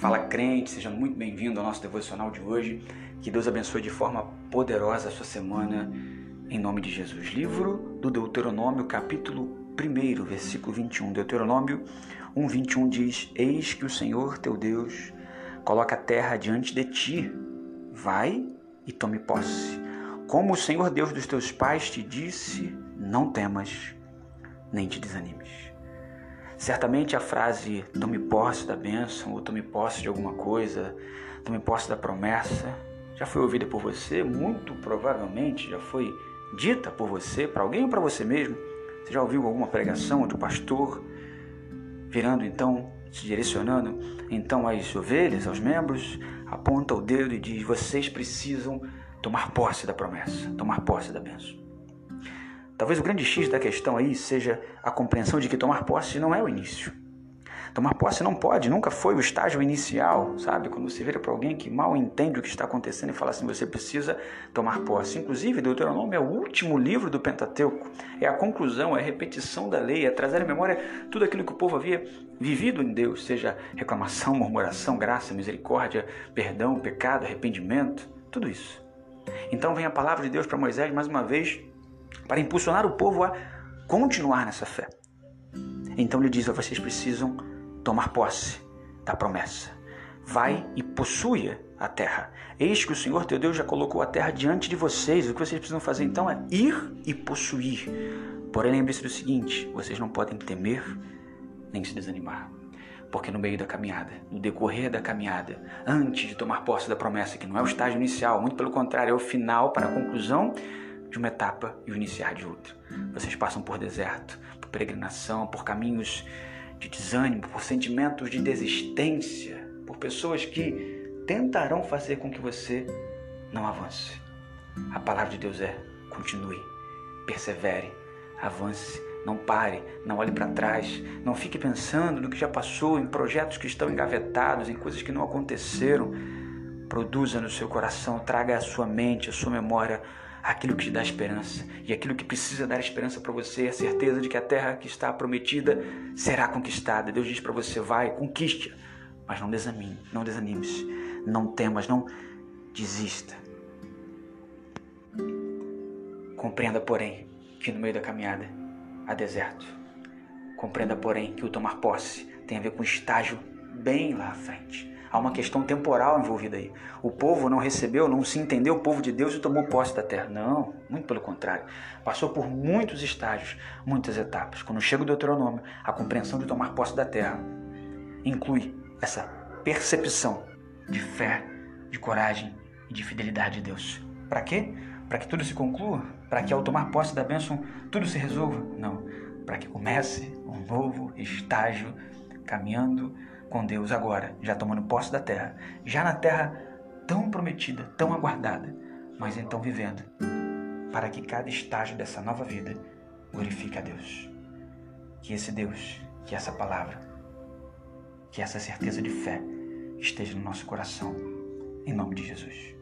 Fala crente, seja muito bem-vindo ao nosso devocional de hoje. Que Deus abençoe de forma poderosa a sua semana, em nome de Jesus. Livro do Deuteronômio, capítulo 1, versículo 21. Deuteronômio 1, 21 diz: Eis que o Senhor teu Deus coloca a terra diante de ti, vai e tome posse. Como o Senhor Deus dos teus pais te disse, não temas, nem te desanimes. Certamente a frase tome posse da bênção ou tome posse de alguma coisa, tome posse da promessa, já foi ouvida por você, muito provavelmente já foi dita por você, para alguém ou para você mesmo. Você já ouviu alguma pregação de um pastor virando então, se direcionando então às ovelhas, aos membros, aponta o dedo e diz: vocês precisam tomar posse da promessa, tomar posse da bênção. Talvez o grande X da questão aí seja a compreensão de que tomar posse não é o início. Tomar posse não pode, nunca foi o estágio inicial, sabe? Quando você vira para alguém que mal entende o que está acontecendo e fala assim, você precisa tomar posse. Inclusive, Deuteronômio é o último livro do Pentateuco, é a conclusão, é a repetição da lei, é trazer à memória tudo aquilo que o povo havia vivido em Deus, seja reclamação, murmuração, graça, misericórdia, perdão, pecado, arrependimento, tudo isso. Então vem a palavra de Deus para Moisés mais uma vez para impulsionar o povo a continuar nessa fé. Então ele diz: vocês precisam tomar posse da promessa. Vai e possua a terra. Eis que o Senhor teu Deus já colocou a terra diante de vocês. O que vocês precisam fazer então é ir e possuir. Porém, lembre-se do seguinte: vocês não podem temer nem se desanimar. Porque no meio da caminhada, no decorrer da caminhada, antes de tomar posse da promessa, que não é o estágio inicial, muito pelo contrário, é o final para a conclusão de uma etapa e o iniciar de outra. Vocês passam por deserto, por peregrinação, por caminhos de desânimo, por sentimentos de desistência, por pessoas que tentarão fazer com que você não avance. A palavra de Deus é: continue, persevere, avance, não pare, não olhe para trás, não fique pensando no que já passou, em projetos que estão engavetados, em coisas que não aconteceram. Produza no seu coração, traga à sua mente, à sua memória aquilo que te dá esperança. E aquilo que precisa dar esperança para você é a certeza de que a terra que está prometida será conquistada. Deus diz para você: vai, conquiste, mas não desanime, não desanimes, não temas, não desista. Compreenda, porém, que no meio da caminhada há deserto. Compreenda, porém, que o tomar posse tem a ver com estágio bem lá à frente. Há uma questão temporal envolvida aí. O povo não recebeu, não se entendeu o povo de Deus e tomou posse da terra. Não, muito pelo contrário. Passou por muitos estágios, muitas etapas. Quando chega o Deuteronômio, a compreensão de tomar posse da terra inclui essa percepção de fé, de coragem e de fidelidade de Deus. Para quê? Para que tudo se conclua? Para que ao tomar posse da bênção tudo se resolva? Não. Para que comece um novo estágio caminhando com Deus agora, já tomando posse da terra, já na terra tão prometida, tão aguardada, mas então vivendo, para que cada estágio dessa nova vida glorifique a Deus. Que esse Deus, que essa palavra, que essa certeza de fé esteja no nosso coração, em nome de Jesus.